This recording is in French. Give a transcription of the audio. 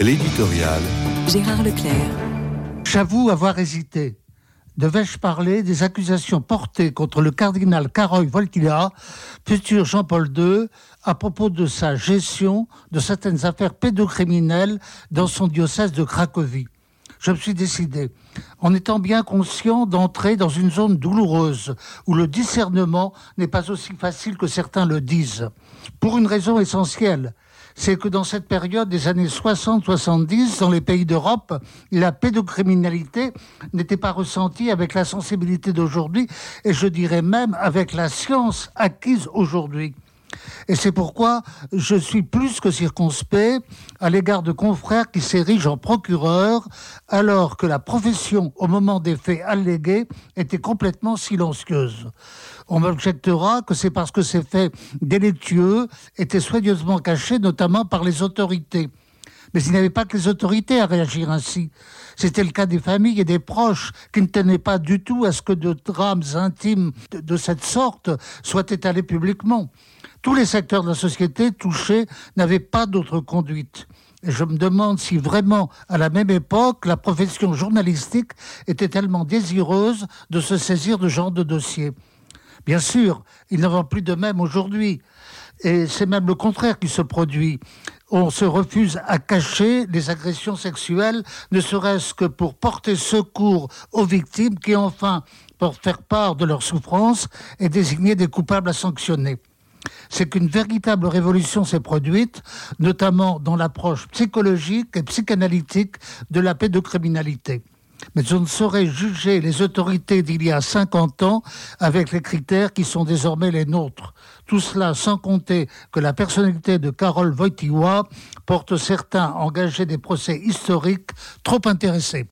L'éditorial. Gérard Leclerc. J'avoue avoir hésité. Devais-je parler des accusations portées contre le cardinal Karol Wojtyla, futur Jean-Paul II, à propos de sa gestion de certaines affaires pédocriminelles dans son diocèse de Cracovie? Je me suis décidé, en étant bien conscient d'entrer dans une zone douloureuse où le discernement n'est pas aussi facile que certains le disent. Pour une raison essentielle, c'est que dans cette période des années 60-70, dans les pays d'Europe, la pédocriminalité n'était pas ressentie avec la sensibilité d'aujourd'hui et je dirais même avec la science acquise aujourd'hui. Et c'est pourquoi je suis plus que circonspect à l'égard de confrères qui s'érigent en procureurs, alors que la profession, au moment des faits allégués, était complètement silencieuse. On m'objectera que c'est parce que ces faits délictueux étaient soigneusement cachés, notamment par les autorités. Mais il n'y avait pas que les autorités à réagir ainsi. C'était le cas des familles et des proches qui ne tenaient pas du tout à ce que de drames intimes de, cette sorte soient étalés publiquement. Tous les secteurs de la société touchés n'avaient pas d'autre conduite. Et je me demande si vraiment, à la même époque, la profession journalistique était tellement désireuse de se saisir de genre de dossier. Bien sûr, il n'en va plus de même aujourd'hui. Et c'est même le contraire qui se produit. On se refuse à cacher les agressions sexuelles, ne serait-ce que pour porter secours aux victimes qui, enfin, pour faire part de leur souffrance et désigner des coupables à sanctionner c'est qu'une véritable révolution s'est produite, notamment dans l'approche psychologique et psychanalytique de la pédocriminalité. Mais on ne saurait juger les autorités d'il y a 50 ans avec les critères qui sont désormais les nôtres. Tout cela sans compter que la personnalité de Karol Wojtyła porte certains à engager des procès historiques trop intéressés.